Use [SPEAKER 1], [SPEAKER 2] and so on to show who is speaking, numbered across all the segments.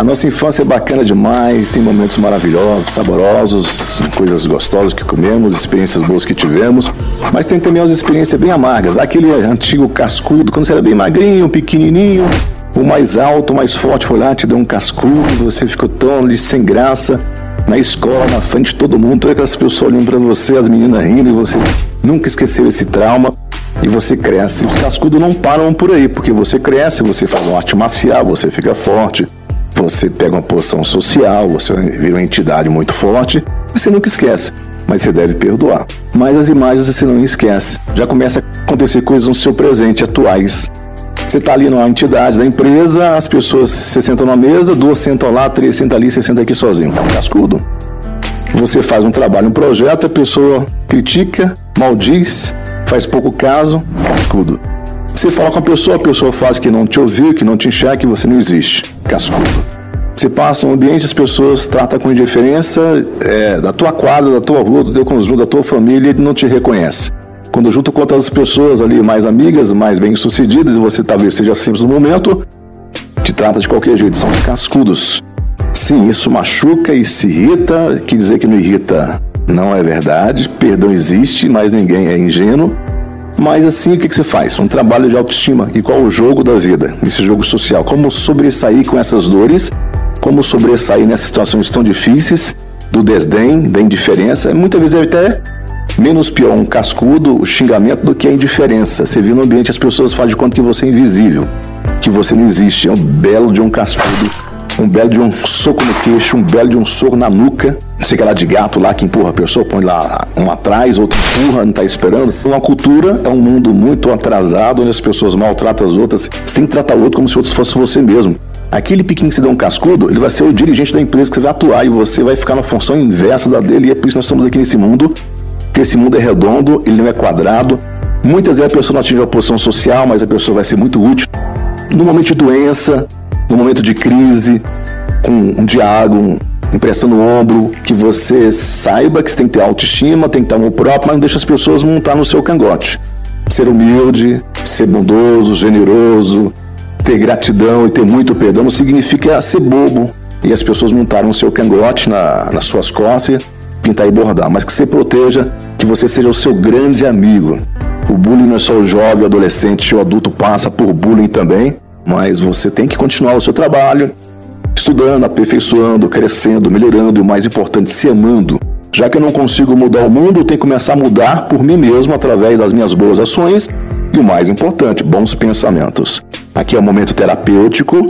[SPEAKER 1] A nossa infância é bacana demais, tem momentos maravilhosos, saborosos, coisas gostosas que comemos, experiências boas que tivemos, mas tem também as experiências bem amargas. Aquele antigo cascudo, quando você era bem magrinho, pequenininho, o mais alto, o mais forte foi lá, te deu um cascudo, você ficou tão ali sem graça, na escola, na frente de todo mundo, todas aquelas pessoas olhando para você, as meninas rindo, e você nunca esqueceu esse trauma e você cresce. Os cascudos não param por aí, porque você cresce, você faz uma arte marcial, você fica forte, você pega uma posição social, você vira uma entidade muito forte, você nunca esquece. Mas você deve perdoar. Mas as imagens você não esquece. Já começa a acontecer coisas no seu presente, atuais. Você está ali numa entidade da empresa, as pessoas se sentam na mesa, duas sentam lá, três sentam ali, você senta aqui sozinho. É um cascudo. Você faz um trabalho, um projeto, a pessoa critica, maldiz, faz pouco caso, cascudo. Você fala com a pessoa, a pessoa faz que não te ouviu, que não te enxerga, que você não existe, cascudo. Você passa um ambiente, as pessoas tratam com indiferença é, da tua quadra, da tua rua, do teu conjunto, da tua família, ele não te reconhece. Quando junto com outras pessoas ali mais amigas, mais bem-sucedidas, e você talvez seja simples no momento, te trata de qualquer jeito, são cascudos. Sim, isso machuca e se irrita, que dizer que não irrita não é verdade, perdão existe, mas ninguém é ingênuo. Mas assim, o que, que você faz? Um trabalho de autoestima. E qual o jogo da vida? Esse jogo social. Como sobressair com essas dores? Como sobressair nessas situações tão difíceis? Do desdém, da indiferença. Muitas vezes é até menos pior um cascudo, o xingamento, do que a indiferença. Você vive no ambiente, as pessoas fazem de conta que você é invisível, que você não existe. É um belo de um cascudo, um belo de um soco no queixo, um belo de um soco na nuca. Sei que é lá de gato lá que empurra a pessoa, põe lá um atrás, outro empurra, não está esperando. Uma cultura é um mundo muito atrasado, onde as pessoas maltratam as outras. Você tem que tratar o outro como se o outro fosse você mesmo. Aquele pequeno que você dá um cascudo, ele vai ser o dirigente da empresa que você vai atuar e você vai ficar na função inversa da dele. E é por isso que nós estamos aqui nesse mundo que esse mundo é redondo, ele não é quadrado. Muitas vezes a pessoa não atinge uma posição social, mas a pessoa vai ser muito útil. No momento de doença, no momento de crise, com um diálogo, emprestando o ombro, que você saiba que você tem que ter autoestima, tem que ter amor próprio, mas não deixa as pessoas montar no seu cangote. Ser humilde, ser bondoso, generoso, ter gratidão e ter muito perdão não significa ser bobo e as pessoas montaram o seu cangote na, nas suas costas pintar e bordar, mas que você proteja, que você seja o seu grande amigo. O bullying não é só o jovem, o adolescente, o adulto passa por bullying também, mas você tem que continuar o seu trabalho, estudando, aperfeiçoando, crescendo, melhorando e o mais importante, se amando. Já que eu não consigo mudar o mundo, eu tenho que começar a mudar por mim mesmo através das minhas boas ações e o mais importante, bons pensamentos. Aqui é um momento terapêutico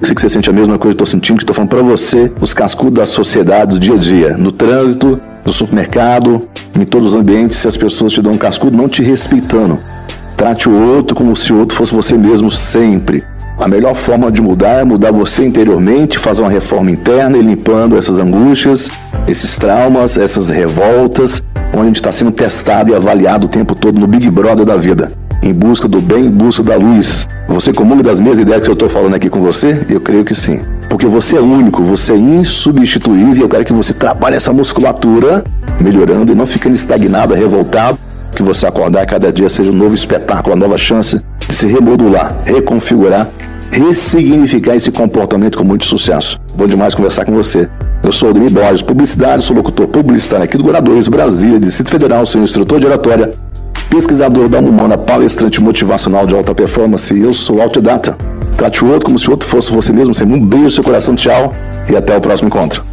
[SPEAKER 1] sei que você sente a mesma coisa que eu estou sentindo, que estou falando para você, os cascudos da sociedade do dia a dia, no trânsito, no supermercado, em todos os ambientes, se as pessoas te dão um cascudo, não te respeitando. Trate o outro como se o outro fosse você mesmo sempre. A melhor forma de mudar é mudar você interiormente, fazer uma reforma interna e limpando essas angústias, esses traumas, essas revoltas, onde a gente está sendo testado e avaliado o tempo todo no Big Brother da vida em busca do bem, em busca da luz. Você comunga das mesmas ideias que eu estou falando aqui com você? Eu creio que sim. Porque você é único, você é insubstituível e eu quero que você trabalhe essa musculatura melhorando e não ficando estagnado, revoltado. Que você acordar cada dia seja um novo espetáculo, uma nova chance de se remodular, reconfigurar, ressignificar esse comportamento com muito sucesso. Bom demais conversar com você. Eu sou o Demi Borges, publicidade, sou locutor publicitário aqui do Guardadores, Brasília, Distrito Federal, sou instrutor de oratória pesquisador da Humana, palestrante motivacional de alta performance. Eu sou Altidata. Trate o outro como se o outro fosse você mesmo. Sempre um beijo no seu coração. Tchau e até o próximo encontro.